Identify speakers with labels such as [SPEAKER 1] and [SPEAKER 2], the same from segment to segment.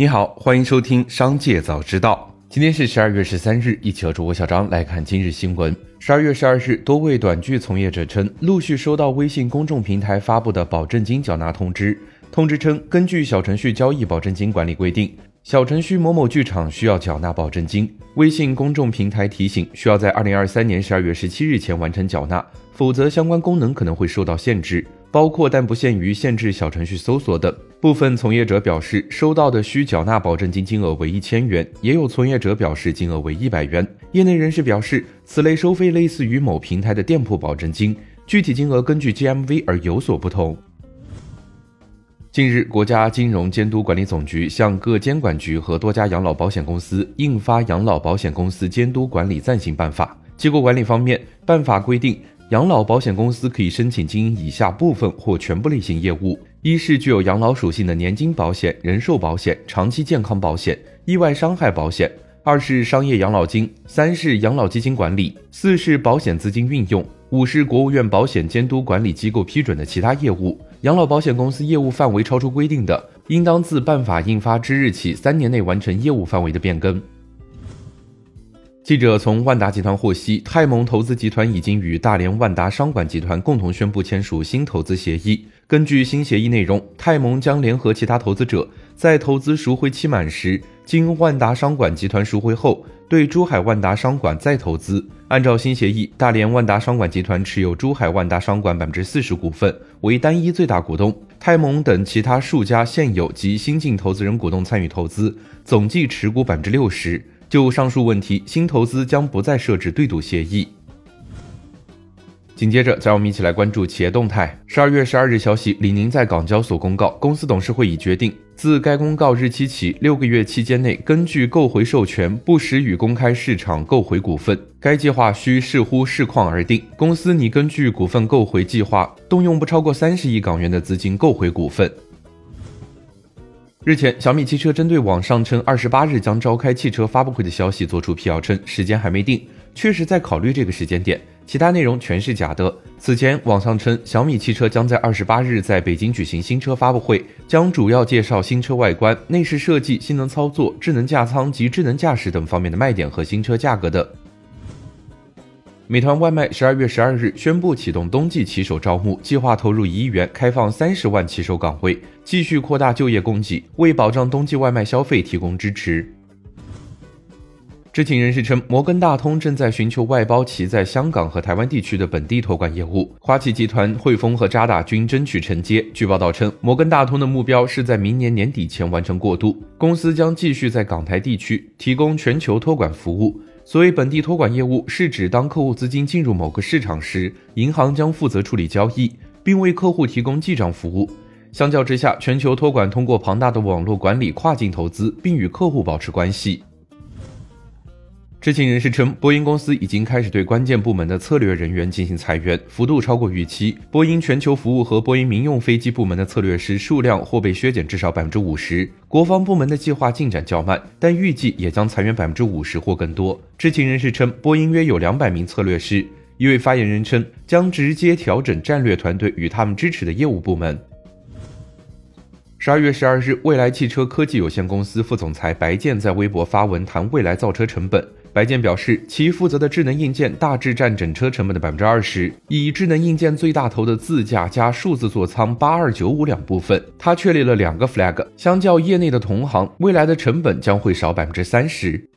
[SPEAKER 1] 你好，欢迎收听《商界早知道》。今天是十二月十三日，一起和主播小张来看今日新闻。十二月十二日，多位短剧从业者称，陆续收到微信公众平台发布的保证金缴纳通知。通知称，根据小程序交易保证金管理规定，小程序某某剧场需要缴纳保证金。微信公众平台提醒，需要在二零二三年十二月十七日前完成缴纳，否则相关功能可能会受到限制。包括但不限于限制小程序搜索等。部分从业者表示，收到的需缴纳保证金金额为一千元，也有从业者表示金额为一百元。业内人士表示，此类收费类似于某平台的店铺保证金，具体金额根据 GMV 而有所不同。近日，国家金融监督管理总局向各监管局和多家养老保险公司印发《养老保险公司监督管理暂行办法》。机构管理方面，办法规定。养老保险公司可以申请经营以下部分或全部类型业务：一是具有养老属性的年金保险、人寿保险、长期健康保险、意外伤害保险；二是商业养老金；三是养老基金管理；四是保险资金运用；五是国务院保险监督管理机构批准的其他业务。养老保险公司业务范围超出规定的，应当自办法印发之日起三年内完成业务范围的变更。记者从万达集团获悉，泰蒙投资集团已经与大连万达商管集团共同宣布签署新投资协议。根据新协议内容，泰蒙将联合其他投资者，在投资赎回期满时，经万达商管集团赎回后，对珠海万达商管再投资。按照新协议，大连万达商管集团持有珠海万达商管百分之四十股份，为单一最大股东。泰蒙等其他数家现有及新进投资人股东参与投资，总计持股百分之六十。就上述问题，新投资将不再设置对赌协议。紧接着，再让我们一起来关注企业动态。十二月十二日消息，李宁在港交所公告，公司董事会已决定，自该公告日期起六个月期间内，根据购回授权，不时与公开市场购回股份。该计划需视乎市况而定。公司拟根据股份购回计划，动用不超过三十亿港元的资金购回股份。日前，小米汽车针对网上称二十八日将召开汽车发布会的消息作出辟谣，称时间还没定，确实在考虑这个时间点，其他内容全是假的。此前，网上称小米汽车将在二十八日在北京举行新车发布会，将主要介绍新车外观、内饰设计、性能操作、智能驾舱及智能驾驶等方面的卖点和新车价格等。美团外卖十二月十二日宣布启动冬季骑手招募，计划投入一亿元，开放三十万骑手岗位，继续扩大就业供给，为保障冬季外卖消费提供支持。知情人士称，摩根大通正在寻求外包其在香港和台湾地区的本地托管业务，花旗集团、汇丰和渣打均争取承接。据报道称，摩根大通的目标是在明年年底前完成过渡，公司将继续在港台地区提供全球托管服务。所谓本地托管业务，是指当客户资金进入某个市场时，银行将负责处理交易，并为客户提供记账服务。相较之下，全球托管通过庞大的网络管理跨境投资，并与客户保持关系。知情人士称，波音公司已经开始对关键部门的策略人员进行裁员，幅度超过预期。波音全球服务和波音民用飞机部门的策略师数量或被削减至少百分之五十。国防部门的计划进展较慢，但预计也将裁员百分之五十或更多。知情人士称，波音约有两百名策略师。一位发言人称，将直接调整战略团队与他们支持的业务部门。十二月十二日，未来汽车科技有限公司副总裁白健在微博发文谈未来造车成本。白健表示，其负责的智能硬件大致占整车成本的百分之二十，以智能硬件最大头的自驾加数字座舱八二九五两部分，他确立了两个 flag，相较业内的同行，未来的成本将会少百分之三十。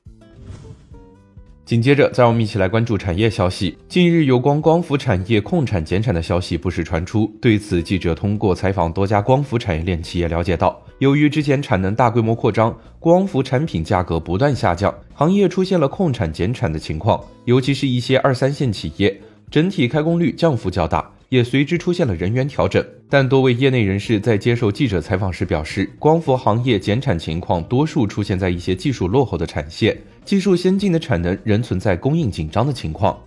[SPEAKER 1] 紧接着，再让我们一起来关注产业消息。近日，有关光伏产业控产减产的消息不时传出。对此，记者通过采访多家光伏产业链企业了解到，由于之前产能大规模扩张，光伏产品价格不断下降，行业出现了控产减产的情况。尤其是一些二三线企业，整体开工率降幅较大，也随之出现了人员调整。但多位业内人士在接受记者采访时表示，光伏行业减产情况多数出现在一些技术落后的产线。技术先进的产能仍存在供应紧张的情况。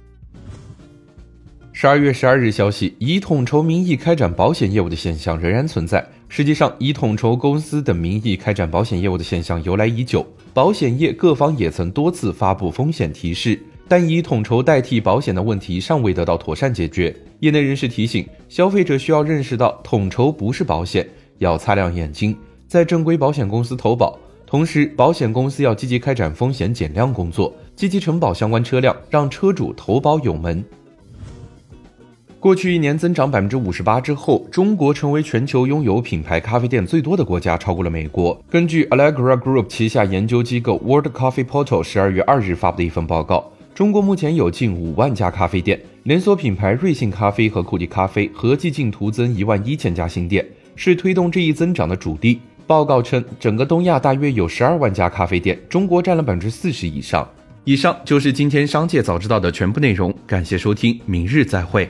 [SPEAKER 1] 十二月十二日消息，以统筹名义开展保险业务的现象仍然存在。实际上，以统筹公司等名义开展保险业务的现象由来已久，保险业各方也曾多次发布风险提示，但以统筹代替保险的问题尚未得到妥善解决。业内人士提醒，消费者需要认识到统筹不是保险，要擦亮眼睛，在正规保险公司投保。同时，保险公司要积极开展风险减量工作，积极承保相关车辆，让车主投保有门。过去一年增长百分之五十八之后，中国成为全球拥有品牌咖啡店最多的国家，超过了美国。根据 Allegra Group 旗下研究机构 World Coffee Portal 十二月二日发布的一份报告，中国目前有近五万家咖啡店，连锁品牌瑞幸咖啡和库迪咖啡合计净徒增一万一千家新店，是推动这一增长的主力。报告称，整个东亚大约有十二万家咖啡店，中国占了百分之四十以上。以上就是今天商界早知道的全部内容，感谢收听，明日再会。